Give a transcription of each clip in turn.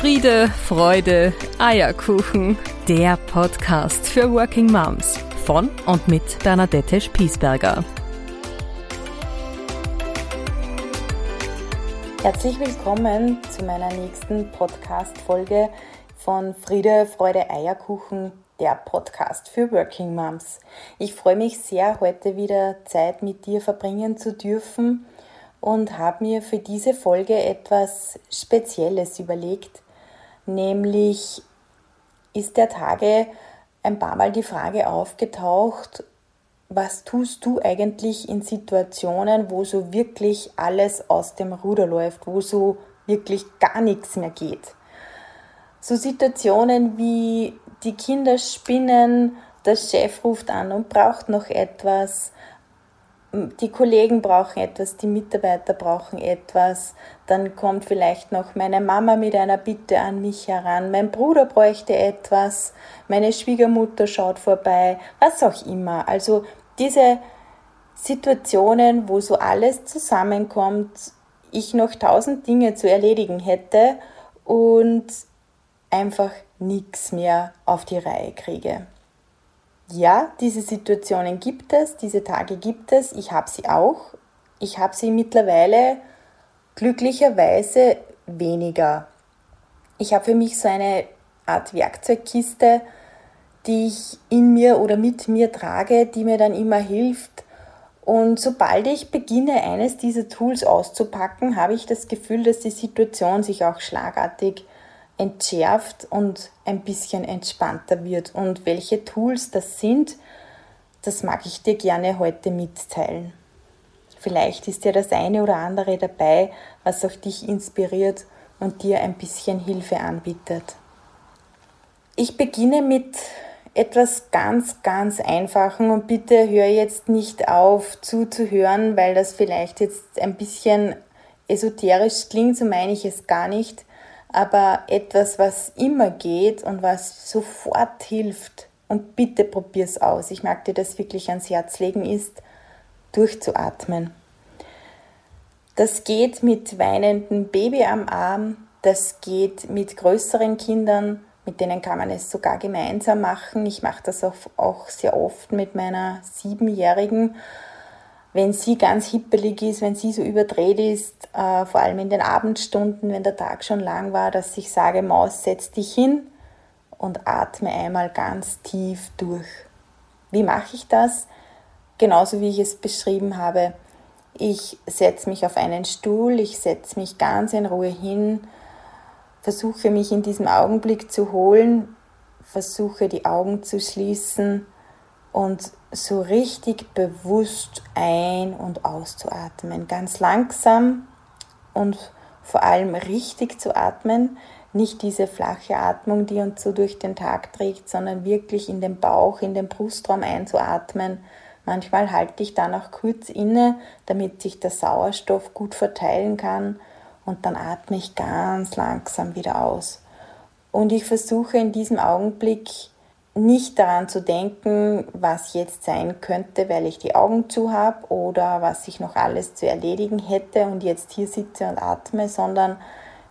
Friede, Freude, Eierkuchen. Der Podcast für Working Moms von und mit Bernadette Spiesberger. Herzlich willkommen zu meiner nächsten Podcast-Folge von Friede, Freude, Eierkuchen, der Podcast für Working Moms. Ich freue mich sehr, heute wieder Zeit mit dir verbringen zu dürfen und habe mir für diese Folge etwas Spezielles überlegt, nämlich ist der Tage ein paar Mal die Frage aufgetaucht, was tust du eigentlich in Situationen, wo so wirklich alles aus dem Ruder läuft, wo so wirklich gar nichts mehr geht? So Situationen wie die Kinder spinnen, der Chef ruft an und braucht noch etwas, die Kollegen brauchen etwas, die Mitarbeiter brauchen etwas, dann kommt vielleicht noch meine Mama mit einer Bitte an mich heran, mein Bruder bräuchte etwas, meine Schwiegermutter schaut vorbei, was auch immer. Also diese Situationen, wo so alles zusammenkommt, ich noch tausend Dinge zu erledigen hätte und einfach nichts mehr auf die Reihe kriege ja, diese Situationen gibt es, diese Tage gibt es, ich habe sie auch. Ich habe sie mittlerweile glücklicherweise weniger. Ich habe für mich so eine Art Werkzeugkiste, die ich in mir oder mit mir trage, die mir dann immer hilft. Und sobald ich beginne, eines dieser Tools auszupacken, habe ich das Gefühl, dass die Situation sich auch schlagartig entschärft und ein bisschen entspannter wird. Und welche Tools das sind, das mag ich dir gerne heute mitteilen. Vielleicht ist ja das eine oder andere dabei, was auch dich inspiriert und dir ein bisschen Hilfe anbietet. Ich beginne mit etwas ganz, ganz Einfachen und bitte hör jetzt nicht auf zuzuhören, weil das vielleicht jetzt ein bisschen esoterisch klingt, so meine ich es gar nicht aber etwas, was immer geht und was sofort hilft. Und bitte probier's aus. Ich mag dir das wirklich ans Herz legen, ist durchzuatmen. Das geht mit weinendem Baby am Arm, das geht mit größeren Kindern, mit denen kann man es sogar gemeinsam machen. Ich mache das auch, sehr oft mit meiner Siebenjährigen wenn sie ganz hippelig ist, wenn sie so überdreht ist, äh, vor allem in den Abendstunden, wenn der Tag schon lang war, dass ich sage, Maus, setz dich hin und atme einmal ganz tief durch. Wie mache ich das? Genauso wie ich es beschrieben habe. Ich setze mich auf einen Stuhl, ich setze mich ganz in Ruhe hin, versuche mich in diesem Augenblick zu holen, versuche die Augen zu schließen und so richtig bewusst ein- und auszuatmen. Ganz langsam und vor allem richtig zu atmen. Nicht diese flache Atmung, die uns so durch den Tag trägt, sondern wirklich in den Bauch, in den Brustraum einzuatmen. Manchmal halte ich dann auch kurz inne, damit sich der Sauerstoff gut verteilen kann und dann atme ich ganz langsam wieder aus. Und ich versuche in diesem Augenblick nicht daran zu denken, was jetzt sein könnte, weil ich die Augen zu habe oder was ich noch alles zu erledigen hätte und jetzt hier sitze und atme, sondern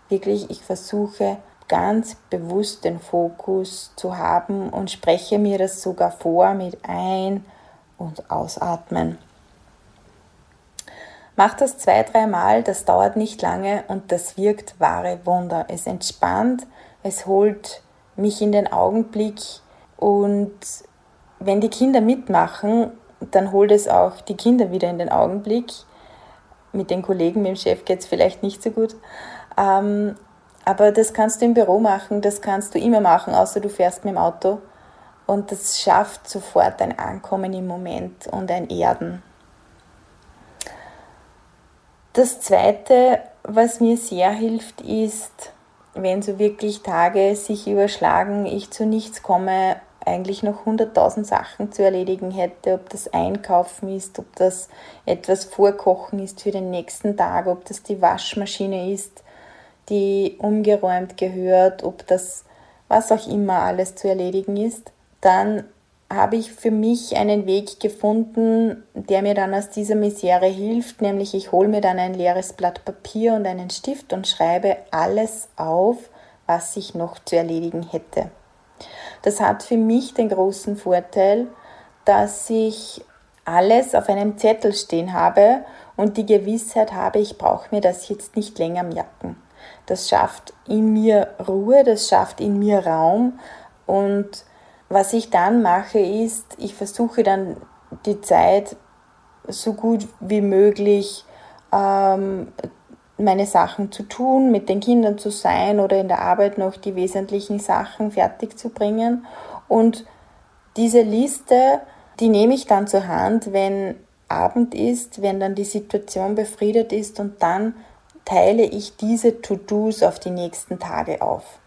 wirklich ich versuche ganz bewusst den Fokus zu haben und spreche mir das sogar vor mit Ein- und Ausatmen. Mach das zwei, dreimal, das dauert nicht lange und das wirkt wahre Wunder. Es entspannt, es holt mich in den Augenblick, und wenn die Kinder mitmachen, dann holt es auch die Kinder wieder in den Augenblick. Mit den Kollegen, mit dem Chef geht es vielleicht nicht so gut. Ähm, aber das kannst du im Büro machen, das kannst du immer machen, außer du fährst mit dem Auto. Und das schafft sofort ein Ankommen im Moment und ein Erden. Das Zweite, was mir sehr hilft, ist, wenn so wirklich Tage sich überschlagen, ich zu nichts komme eigentlich noch hunderttausend Sachen zu erledigen hätte, ob das Einkaufen ist, ob das etwas Vorkochen ist für den nächsten Tag, ob das die Waschmaschine ist, die umgeräumt gehört, ob das was auch immer alles zu erledigen ist, dann habe ich für mich einen Weg gefunden, der mir dann aus dieser Misere hilft, nämlich ich hole mir dann ein leeres Blatt Papier und einen Stift und schreibe alles auf, was ich noch zu erledigen hätte. Das hat für mich den großen Vorteil, dass ich alles auf einem Zettel stehen habe und die Gewissheit habe, ich brauche mir das jetzt nicht länger merken. Das schafft in mir Ruhe, das schafft in mir Raum und was ich dann mache ist, ich versuche dann die Zeit so gut wie möglich ähm, meine Sachen zu tun, mit den Kindern zu sein oder in der Arbeit noch die wesentlichen Sachen fertig zu bringen. Und diese Liste, die nehme ich dann zur Hand, wenn Abend ist, wenn dann die Situation befriedet ist und dann teile ich diese To-Dos auf die nächsten Tage auf.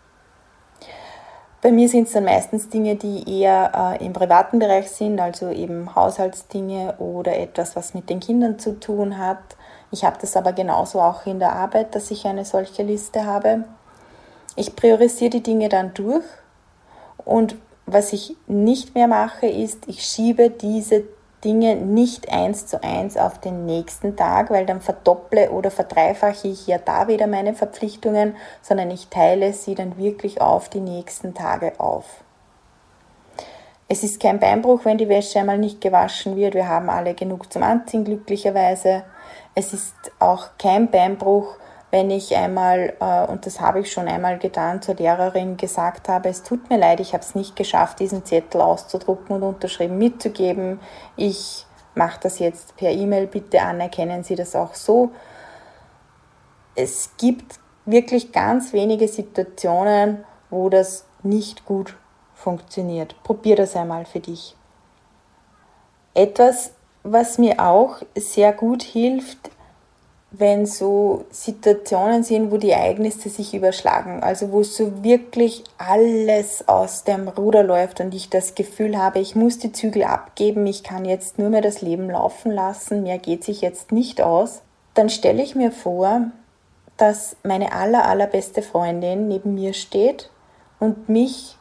Bei mir sind es dann meistens Dinge, die eher äh, im privaten Bereich sind, also eben Haushaltsdinge oder etwas, was mit den Kindern zu tun hat. Ich habe das aber genauso auch in der Arbeit, dass ich eine solche Liste habe. Ich priorisiere die Dinge dann durch und was ich nicht mehr mache, ist, ich schiebe diese Dinge nicht eins zu eins auf den nächsten Tag, weil dann verdopple oder verdreifache ich ja da wieder meine Verpflichtungen, sondern ich teile sie dann wirklich auf die nächsten Tage auf. Es ist kein Beinbruch, wenn die Wäsche einmal nicht gewaschen wird. Wir haben alle genug zum Anziehen, glücklicherweise. Es ist auch kein Beinbruch, wenn ich einmal, äh, und das habe ich schon einmal getan, zur Lehrerin gesagt habe, es tut mir leid, ich habe es nicht geschafft, diesen Zettel auszudrucken und unterschrieben mitzugeben. Ich mache das jetzt per E-Mail, bitte anerkennen Sie das auch so. Es gibt wirklich ganz wenige Situationen, wo das nicht gut funktioniert. Probier das einmal für dich. Etwas, was mir auch sehr gut hilft, wenn so Situationen sind, wo die Ereignisse sich überschlagen, also wo so wirklich alles aus dem Ruder läuft und ich das Gefühl habe, ich muss die Zügel abgeben, ich kann jetzt nur mehr das Leben laufen lassen, mehr geht sich jetzt nicht aus, dann stelle ich mir vor, dass meine aller, allerbeste Freundin neben mir steht und mich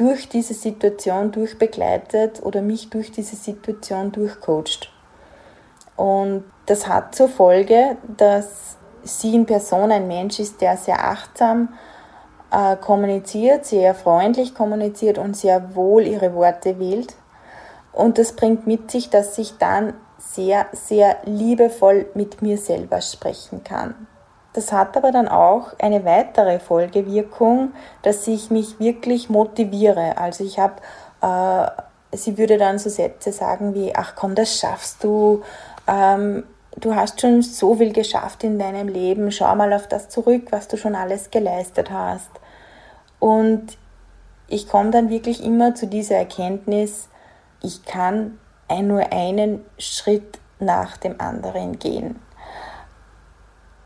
durch diese Situation durchbegleitet oder mich durch diese Situation durchcoacht. Und das hat zur Folge, dass sie in Person ein Mensch ist, der sehr achtsam äh, kommuniziert, sehr freundlich kommuniziert und sehr wohl ihre Worte wählt. Und das bringt mit sich, dass ich dann sehr, sehr liebevoll mit mir selber sprechen kann. Das hat aber dann auch eine weitere Folgewirkung, dass ich mich wirklich motiviere. Also ich habe, äh, sie würde dann so Sätze sagen wie, ach komm, das schaffst du, ähm, du hast schon so viel geschafft in deinem Leben, schau mal auf das zurück, was du schon alles geleistet hast. Und ich komme dann wirklich immer zu dieser Erkenntnis, ich kann nur einen Schritt nach dem anderen gehen.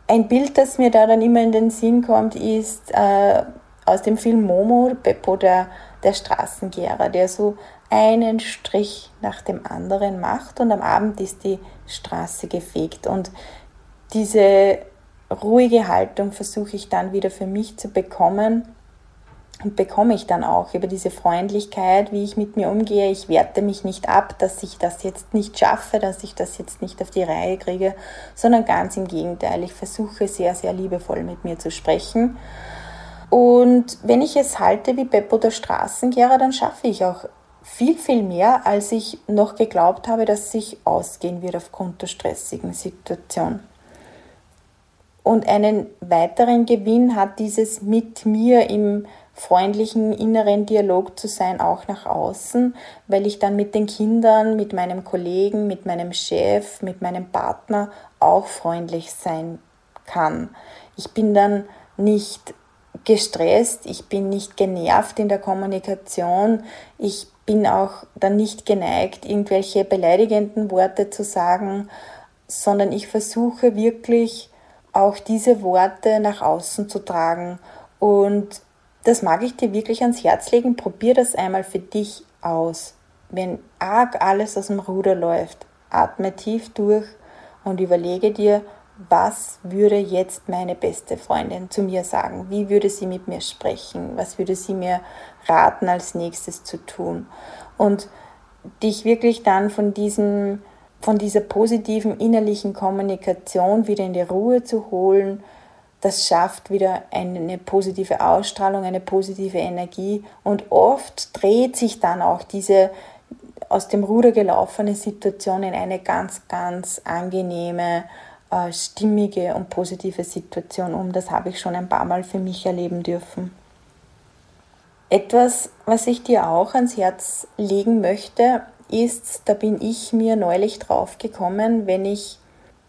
Ein Bild, das mir da dann immer in den Sinn kommt, ist äh, aus dem Film Momo, Beppo, der, der Straßengehrer, der so einen Strich nach dem anderen macht und am Abend ist die Straße gefegt. Und diese ruhige Haltung versuche ich dann wieder für mich zu bekommen bekomme ich dann auch über diese Freundlichkeit, wie ich mit mir umgehe. Ich werte mich nicht ab, dass ich das jetzt nicht schaffe, dass ich das jetzt nicht auf die Reihe kriege, sondern ganz im Gegenteil. Ich versuche sehr, sehr liebevoll mit mir zu sprechen. Und wenn ich es halte wie Beppo der Straßenkehrer, dann schaffe ich auch viel, viel mehr, als ich noch geglaubt habe, dass sich ausgehen wird aufgrund der stressigen Situation. Und einen weiteren Gewinn hat dieses mit mir im freundlichen inneren Dialog zu sein, auch nach außen, weil ich dann mit den Kindern, mit meinem Kollegen, mit meinem Chef, mit meinem Partner auch freundlich sein kann. Ich bin dann nicht gestresst, ich bin nicht genervt in der Kommunikation, ich bin auch dann nicht geneigt, irgendwelche beleidigenden Worte zu sagen, sondern ich versuche wirklich auch diese Worte nach außen zu tragen. Und das mag ich dir wirklich ans Herz legen. Probier das einmal für dich aus. Wenn arg alles aus dem Ruder läuft, atme tief durch und überlege dir, was würde jetzt meine beste Freundin zu mir sagen? Wie würde sie mit mir sprechen? Was würde sie mir raten, als nächstes zu tun? Und dich wirklich dann von diesem, von dieser positiven innerlichen Kommunikation wieder in die Ruhe zu holen, das schafft wieder eine positive Ausstrahlung, eine positive Energie und oft dreht sich dann auch diese aus dem Ruder gelaufene Situation in eine ganz, ganz angenehme, äh, stimmige und positive Situation um. Das habe ich schon ein paar Mal für mich erleben dürfen. Etwas, was ich dir auch ans Herz legen möchte, ist, da bin ich mir neulich drauf gekommen, wenn ich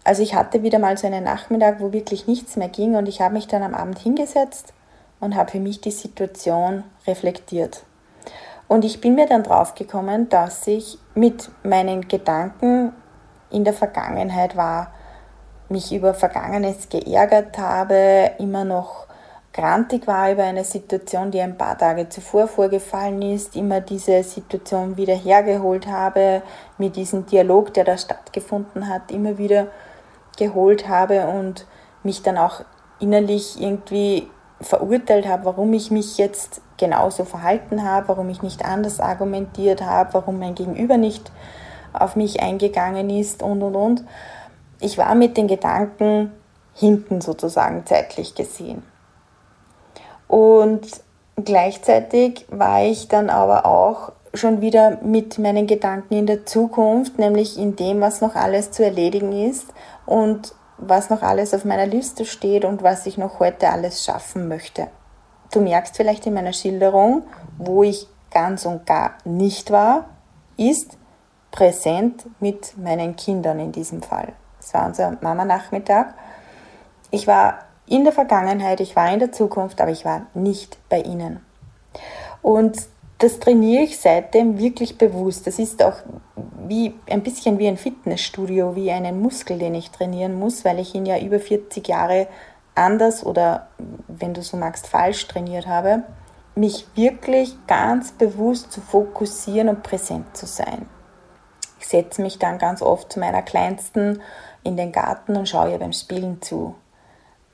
also ich hatte wieder mal so einen Nachmittag, wo wirklich nichts mehr ging und ich habe mich dann am Abend hingesetzt und habe für mich die Situation reflektiert. Und ich bin mir dann drauf gekommen, dass ich mit meinen Gedanken in der Vergangenheit war, mich über Vergangenes geärgert habe, immer noch grantig war über eine Situation, die ein paar Tage zuvor vorgefallen ist, immer diese Situation wieder hergeholt habe, mit diesem Dialog, der da stattgefunden hat, immer wieder geholt habe und mich dann auch innerlich irgendwie verurteilt habe, warum ich mich jetzt genauso verhalten habe, warum ich nicht anders argumentiert habe, warum mein Gegenüber nicht auf mich eingegangen ist und und und. Ich war mit den Gedanken hinten sozusagen zeitlich gesehen. Und gleichzeitig war ich dann aber auch schon wieder mit meinen Gedanken in der Zukunft, nämlich in dem, was noch alles zu erledigen ist und was noch alles auf meiner Liste steht und was ich noch heute alles schaffen möchte. Du merkst vielleicht in meiner Schilderung, wo ich ganz und gar nicht war, ist präsent mit meinen Kindern in diesem Fall. Es war unser Mama-Nachmittag. Ich war in der Vergangenheit, ich war in der Zukunft, aber ich war nicht bei ihnen. Und das trainiere ich seitdem wirklich bewusst. Das ist auch wie, ein bisschen wie ein Fitnessstudio, wie einen Muskel, den ich trainieren muss, weil ich ihn ja über 40 Jahre anders oder, wenn du so magst, falsch trainiert habe, mich wirklich ganz bewusst zu fokussieren und präsent zu sein. Ich setze mich dann ganz oft zu meiner Kleinsten in den Garten und schaue ihr beim Spielen zu.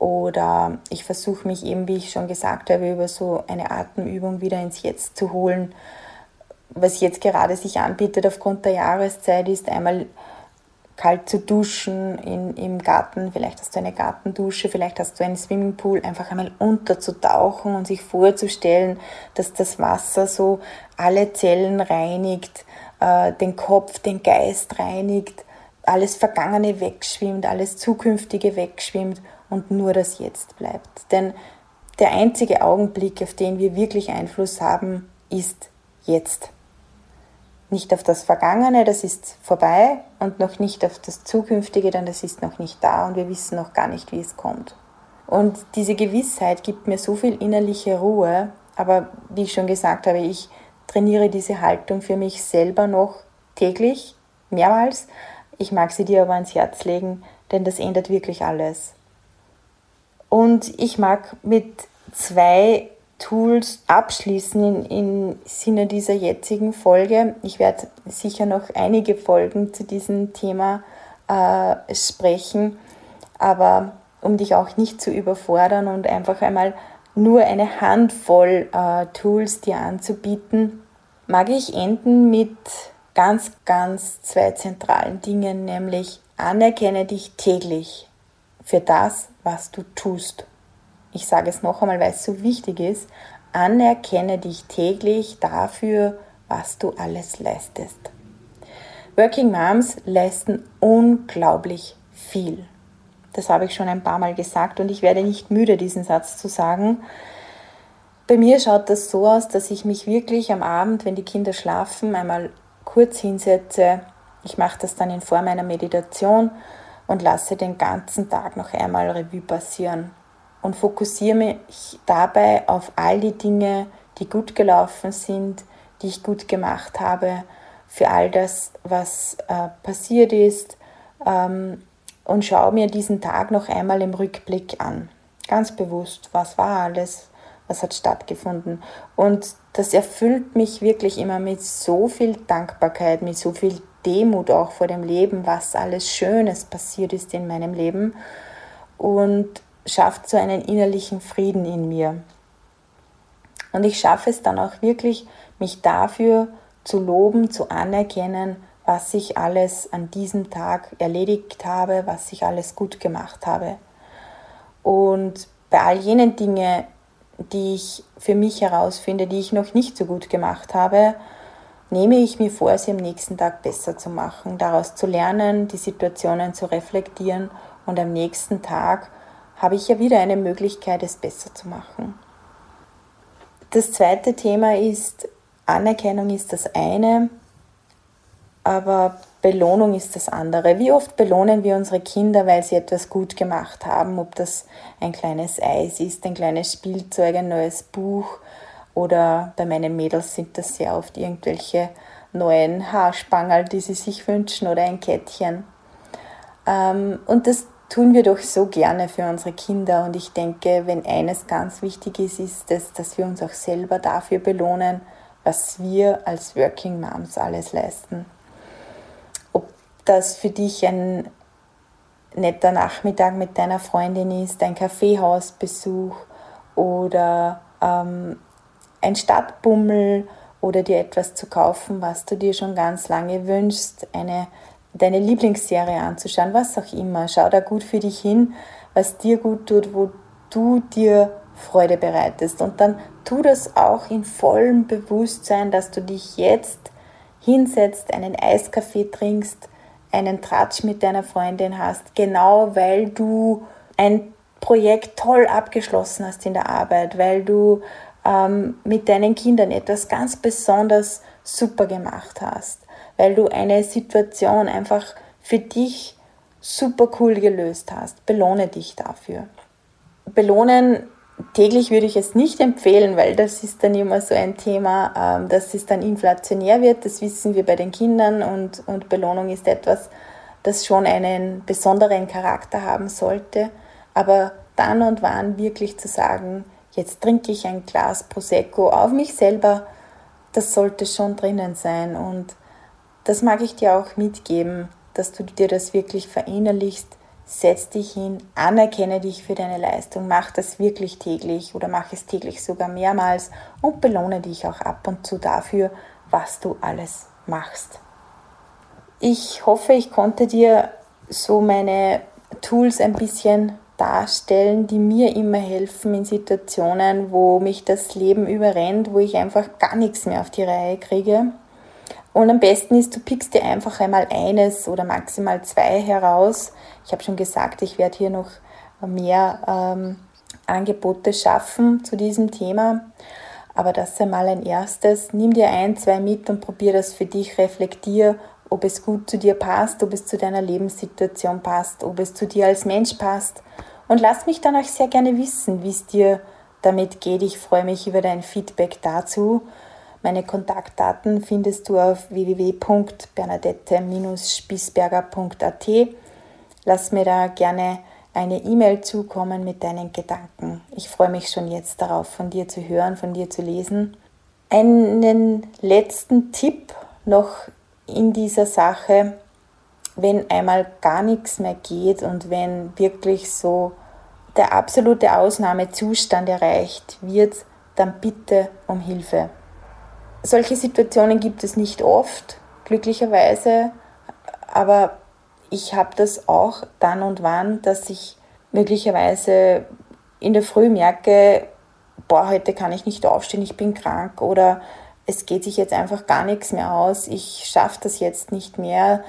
Oder ich versuche mich eben, wie ich schon gesagt habe, über so eine Atemübung wieder ins Jetzt zu holen. Was jetzt gerade sich anbietet aufgrund der Jahreszeit ist einmal kalt zu duschen in, im Garten. Vielleicht hast du eine Gartendusche, vielleicht hast du einen Swimmingpool. Einfach einmal unterzutauchen und sich vorzustellen, dass das Wasser so alle Zellen reinigt, äh, den Kopf, den Geist reinigt, alles Vergangene wegschwimmt, alles Zukünftige wegschwimmt und nur das Jetzt bleibt. Denn der einzige Augenblick, auf den wir wirklich Einfluss haben, ist jetzt. Nicht auf das Vergangene, das ist vorbei, und noch nicht auf das Zukünftige, denn das ist noch nicht da und wir wissen noch gar nicht, wie es kommt. Und diese Gewissheit gibt mir so viel innerliche Ruhe, aber wie ich schon gesagt habe, ich trainiere diese Haltung für mich selber noch täglich, mehrmals. Ich mag sie dir aber ans Herz legen, denn das ändert wirklich alles. Und ich mag mit zwei Tools abschließen im Sinne dieser jetzigen Folge. Ich werde sicher noch einige Folgen zu diesem Thema äh, sprechen, aber um dich auch nicht zu überfordern und einfach einmal nur eine Handvoll äh, Tools dir anzubieten, mag ich enden mit ganz, ganz zwei zentralen Dingen, nämlich anerkenne dich täglich für das, was du tust. Ich sage es noch einmal, weil es so wichtig ist. Anerkenne dich täglich dafür, was du alles leistest. Working Moms leisten unglaublich viel. Das habe ich schon ein paar Mal gesagt und ich werde nicht müde, diesen Satz zu sagen. Bei mir schaut das so aus, dass ich mich wirklich am Abend, wenn die Kinder schlafen, einmal kurz hinsetze. Ich mache das dann in Form einer Meditation und lasse den ganzen Tag noch einmal Revue passieren und fokussiere mich dabei auf all die Dinge, die gut gelaufen sind, die ich gut gemacht habe, für all das, was äh, passiert ist ähm, und schaue mir diesen Tag noch einmal im Rückblick an. Ganz bewusst, was war alles, was hat stattgefunden. Und das erfüllt mich wirklich immer mit so viel Dankbarkeit, mit so viel Demut auch vor dem Leben, was alles Schönes passiert ist in meinem Leben und schafft so einen innerlichen Frieden in mir. Und ich schaffe es dann auch wirklich, mich dafür zu loben, zu anerkennen, was ich alles an diesem Tag erledigt habe, was ich alles gut gemacht habe. Und bei all jenen Dingen, die ich für mich herausfinde, die ich noch nicht so gut gemacht habe, nehme ich mir vor, sie am nächsten Tag besser zu machen, daraus zu lernen, die Situationen zu reflektieren und am nächsten Tag habe ich ja wieder eine Möglichkeit, es besser zu machen. Das zweite Thema ist, Anerkennung ist das eine, aber Belohnung ist das andere. Wie oft belohnen wir unsere Kinder, weil sie etwas gut gemacht haben, ob das ein kleines Eis ist, ein kleines Spielzeug, ein neues Buch oder bei meinen Mädels sind das sehr oft irgendwelche neuen Haarspangerl, die sie sich wünschen oder ein Kettchen. Ähm, und das tun wir doch so gerne für unsere Kinder. Und ich denke, wenn eines ganz wichtig ist, ist es, dass wir uns auch selber dafür belohnen, was wir als Working Moms alles leisten das für dich ein netter Nachmittag mit deiner Freundin ist, ein Kaffeehausbesuch oder ähm, ein Stadtbummel oder dir etwas zu kaufen, was du dir schon ganz lange wünschst, eine, deine Lieblingsserie anzuschauen, was auch immer. Schau da gut für dich hin, was dir gut tut, wo du dir Freude bereitest. Und dann tu das auch in vollem Bewusstsein, dass du dich jetzt hinsetzt, einen Eiskaffee trinkst, einen Tratsch mit deiner Freundin hast, genau weil du ein Projekt toll abgeschlossen hast in der Arbeit, weil du ähm, mit deinen Kindern etwas ganz besonders super gemacht hast, weil du eine Situation einfach für dich super cool gelöst hast. Belohne dich dafür. Belohnen täglich würde ich es nicht empfehlen, weil das ist dann immer so ein Thema, ähm, dass es dann inflationär wird. Das wissen wir bei den Kindern und, und Belohnung ist etwas, das schon einen besonderen Charakter haben sollte. Aber dann und wann wirklich zu sagen, jetzt trinke ich ein Glas Prosecco auf mich selber, das sollte schon drinnen sein. Und das mag ich dir auch mitgeben, dass du dir das wirklich verinnerlichst setz dich hin, anerkenne dich für deine Leistung, mach das wirklich täglich oder mach es täglich sogar mehrmals und belohne dich auch ab und zu dafür, was du alles machst. Ich hoffe, ich konnte dir so meine Tools ein bisschen darstellen, die mir immer helfen in Situationen, wo mich das Leben überrennt, wo ich einfach gar nichts mehr auf die Reihe kriege. Und am besten ist, du pickst dir einfach einmal eines oder maximal zwei heraus. Ich habe schon gesagt, ich werde hier noch mehr ähm, Angebote schaffen zu diesem Thema. Aber das einmal ein erstes. Nimm dir ein, zwei mit und probier das für dich. Reflektier, ob es gut zu dir passt, ob es zu deiner Lebenssituation passt, ob es zu dir als Mensch passt. Und lass mich dann auch sehr gerne wissen, wie es dir damit geht. Ich freue mich über dein Feedback dazu. Meine Kontaktdaten findest du auf www.bernadette-spießberger.at. Lass mir da gerne eine E-Mail zukommen mit deinen Gedanken. Ich freue mich schon jetzt darauf, von dir zu hören, von dir zu lesen. Einen letzten Tipp noch in dieser Sache, wenn einmal gar nichts mehr geht und wenn wirklich so der absolute Ausnahmezustand erreicht wird, dann bitte um Hilfe. Solche Situationen gibt es nicht oft, glücklicherweise, aber ich habe das auch dann und wann, dass ich möglicherweise in der Früh merke, boah, heute kann ich nicht aufstehen, ich bin krank oder es geht sich jetzt einfach gar nichts mehr aus, ich schaffe das jetzt nicht mehr,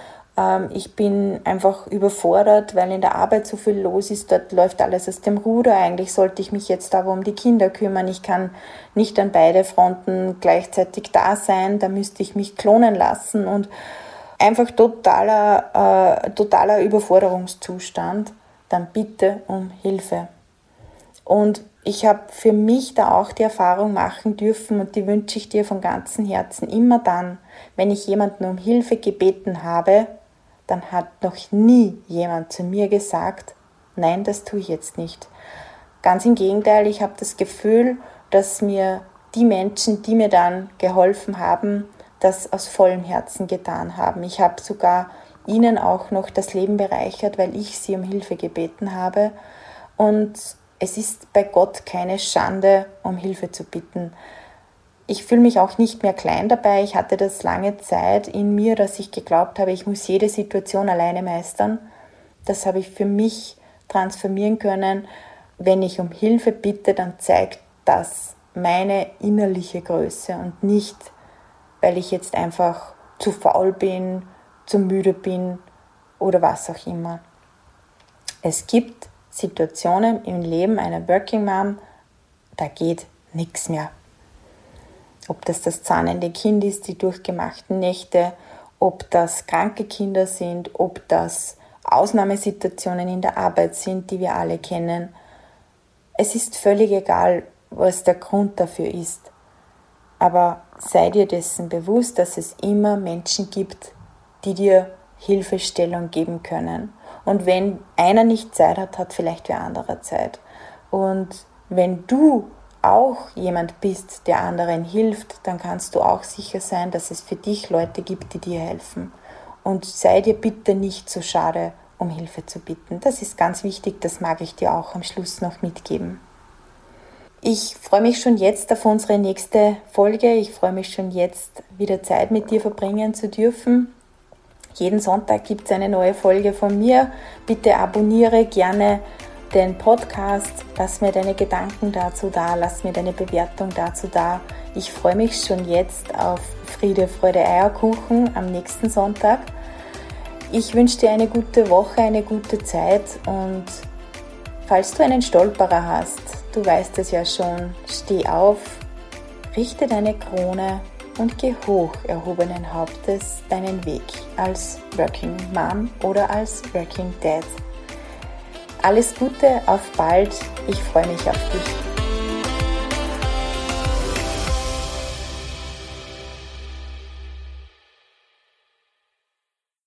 ich bin einfach überfordert, weil in der Arbeit so viel los ist. Dort läuft alles aus dem Ruder. Eigentlich sollte ich mich jetzt aber um die Kinder kümmern. Ich kann nicht an beide Fronten gleichzeitig da sein. Da müsste ich mich klonen lassen und einfach totaler, äh, totaler Überforderungszustand. Dann bitte um Hilfe. Und ich habe für mich da auch die Erfahrung machen dürfen und die wünsche ich dir von ganzem Herzen immer dann, wenn ich jemanden um Hilfe gebeten habe, dann hat noch nie jemand zu mir gesagt, nein, das tue ich jetzt nicht. Ganz im Gegenteil, ich habe das Gefühl, dass mir die Menschen, die mir dann geholfen haben, das aus vollem Herzen getan haben. Ich habe sogar ihnen auch noch das Leben bereichert, weil ich sie um Hilfe gebeten habe. Und es ist bei Gott keine Schande, um Hilfe zu bitten ich fühle mich auch nicht mehr klein dabei. Ich hatte das lange Zeit in mir, dass ich geglaubt habe, ich muss jede Situation alleine meistern. Das habe ich für mich transformieren können. wenn ich um Hilfe bitte, dann zeigt das meine innerliche Größe und nicht, weil ich jetzt einfach zu faul bin, zu müde bin oder was auch immer. Es gibt Situationen im Leben einer Working Mom, da geht nichts mehr. Ob das das zahnende Kind ist, die durchgemachten Nächte, ob das kranke Kinder sind, ob das Ausnahmesituationen in der Arbeit sind, die wir alle kennen. Es ist völlig egal, was der Grund dafür ist. Aber sei dir dessen bewusst, dass es immer Menschen gibt, die dir Hilfestellung geben können. Und wenn einer nicht Zeit hat, hat vielleicht wer anderer Zeit. Und wenn du auch jemand bist, der anderen hilft, dann kannst du auch sicher sein, dass es für dich Leute gibt, die dir helfen. Und sei dir bitte nicht so schade, um Hilfe zu bitten. Das ist ganz wichtig, das mag ich dir auch am Schluss noch mitgeben. Ich freue mich schon jetzt auf unsere nächste Folge. Ich freue mich schon jetzt, wieder Zeit mit dir verbringen zu dürfen. Jeden Sonntag gibt es eine neue Folge von mir. Bitte abonniere gerne den Podcast. Lass mir deine Gedanken dazu da, lass mir deine Bewertung dazu da. Ich freue mich schon jetzt auf Friede, Freude, Eierkuchen am nächsten Sonntag. Ich wünsche dir eine gute Woche, eine gute Zeit und falls du einen Stolperer hast, du weißt es ja schon, steh auf, richte deine Krone und geh hoch erhobenen Hauptes deinen Weg als Working Mom oder als Working Dad. Alles Gute, auf bald. Ich freue mich auf dich.